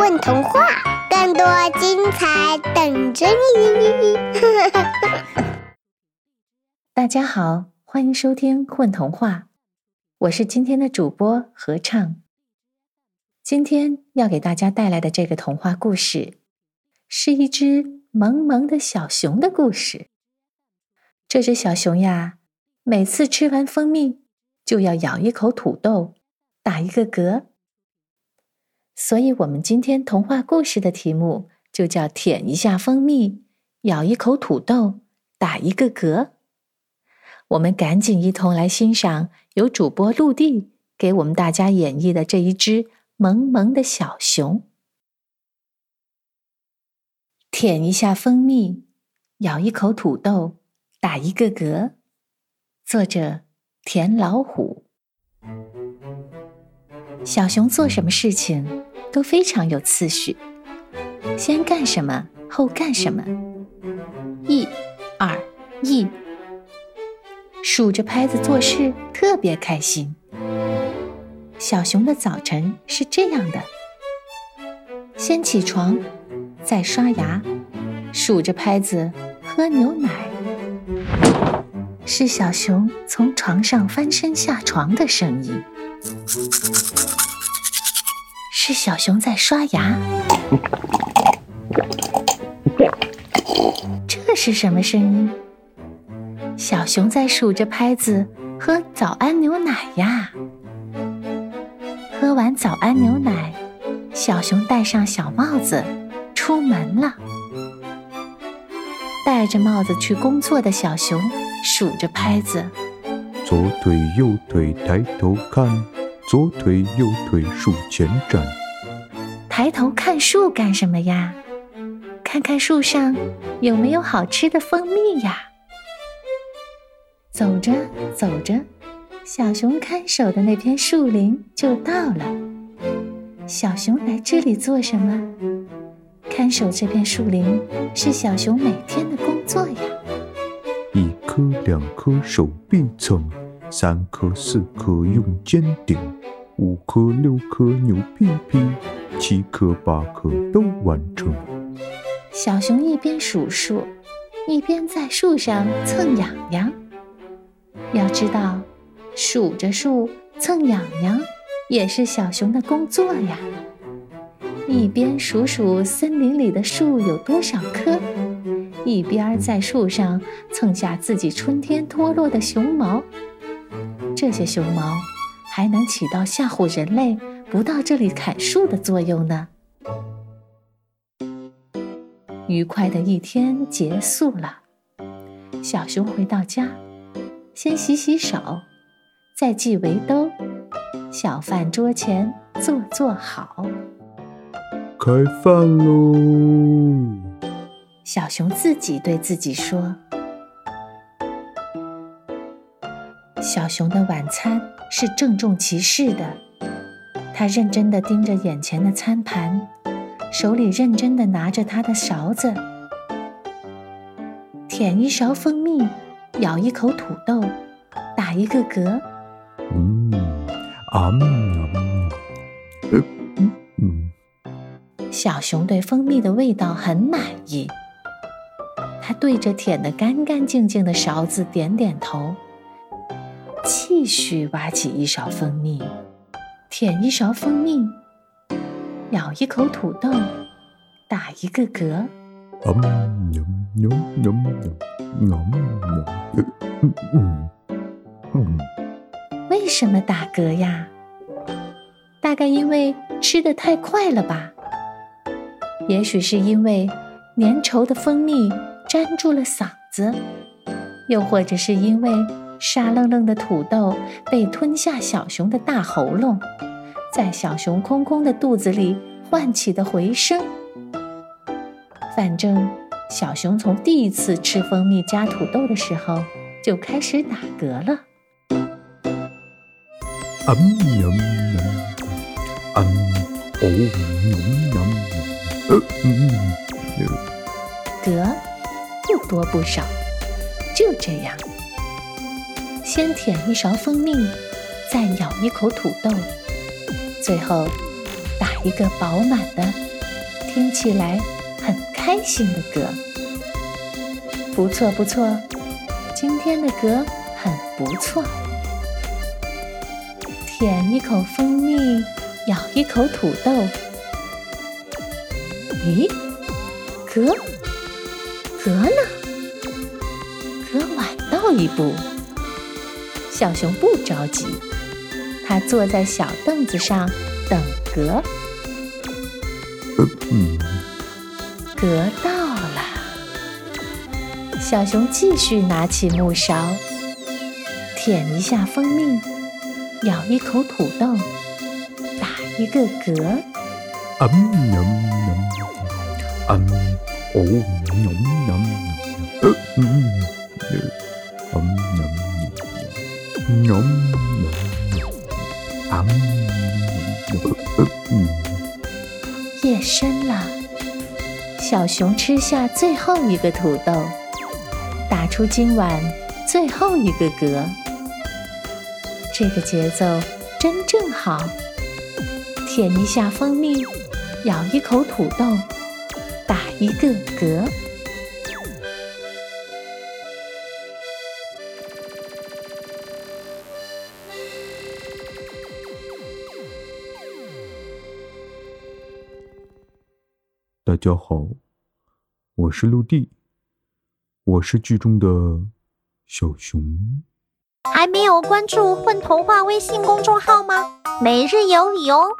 问童话，更多精彩等着你！大家好，欢迎收听《混童话》，我是今天的主播合唱。今天要给大家带来的这个童话故事，是一只萌萌的小熊的故事。这只小熊呀，每次吃完蜂蜜，就要咬一口土豆，打一个嗝。所以，我们今天童话故事的题目就叫“舔一下蜂蜜，咬一口土豆，打一个嗝”。我们赶紧一同来欣赏由主播陆地给我们大家演绎的这一只萌萌的小熊。舔一下蜂蜜，咬一口土豆，打一个嗝。作者：田老虎。小熊做什么事情？都非常有次序，先干什么，后干什么，一、二、一，数着拍子做事，特别开心。小熊的早晨是这样的：先起床，再刷牙，数着拍子喝牛奶。是小熊从床上翻身下床的声音。是小熊在刷牙，这是什么声音？小熊在数着拍子喝早安牛奶呀。喝完早安牛奶，小熊戴上小帽子出门了。戴着帽子去工作的小熊数着拍子，左腿右腿抬头看。左腿右腿数前站，抬头看树干什么呀？看看树上有没有好吃的蜂蜜呀？走着走着，小熊看守的那片树林就到了。小熊来这里做什么？看守这片树林是小熊每天的工作呀。一颗两颗手臂蹭。三颗四颗用尖顶，五颗六颗牛屁屁，七颗八颗都完成。小熊一边数数，一边在树上蹭痒痒。要知道，数着树蹭痒痒也是小熊的工作呀。一边数数森林里的树有多少棵，一边在树上蹭下自己春天脱落的熊毛。这些熊毛还能起到吓唬人类不到这里砍树的作用呢。愉快的一天结束了，小熊回到家，先洗洗手，再系围兜，小饭桌前坐坐好。开饭喽！小熊自己对自己说。小熊的晚餐是郑重其事的，他认真地盯着眼前的餐盘，手里认真地拿着他的勺子，舔一勺蜂蜜，咬一口土豆，打一个嗝。嗯，啊嗯嗯嗯。小熊对蜂蜜的味道很满意，他对着舔得干干净净的勺子点点头。继续挖起一勺蜂蜜，舔一勺蜂蜜，咬一口土豆，打一个嗝。为什么打嗝呀？大概因为吃的太快了吧？也许是因为粘稠的蜂蜜粘住了嗓子，又或者是因为……沙愣愣的土豆被吞下小熊的大喉咙，在小熊空空的肚子里唤起的回声。反正小熊从第一次吃蜂蜜加土豆的时候就开始打嗝了。嗯呀呀，嗯哦嗯嗯，嗯，嗝不多不少，就这样。先舔一勺蜂蜜，再咬一口土豆，最后打一个饱满的听起来很开心的歌。不错不错，今天的歌很不错。舔一口蜂蜜，咬一口土豆。咦，格，格呢？格晚到一步。小熊不着急，它坐在小凳子上等格。嗯，格到了，小熊继续拿起木勺，舔一下蜂蜜，咬一口土豆，打一个嗝。嗯嗯，嗯嗯嗯嗯，嗯嗯嗯嗯，夜深了，小熊吃下最后一个土豆，打出今晚最后一个嗝。这个节奏真正好，舔一下蜂蜜，咬一口土豆，打一个嗝。大家好，我是陆地，我是剧中的小熊。还没有关注“混童话”微信公众号吗？每日有礼哦！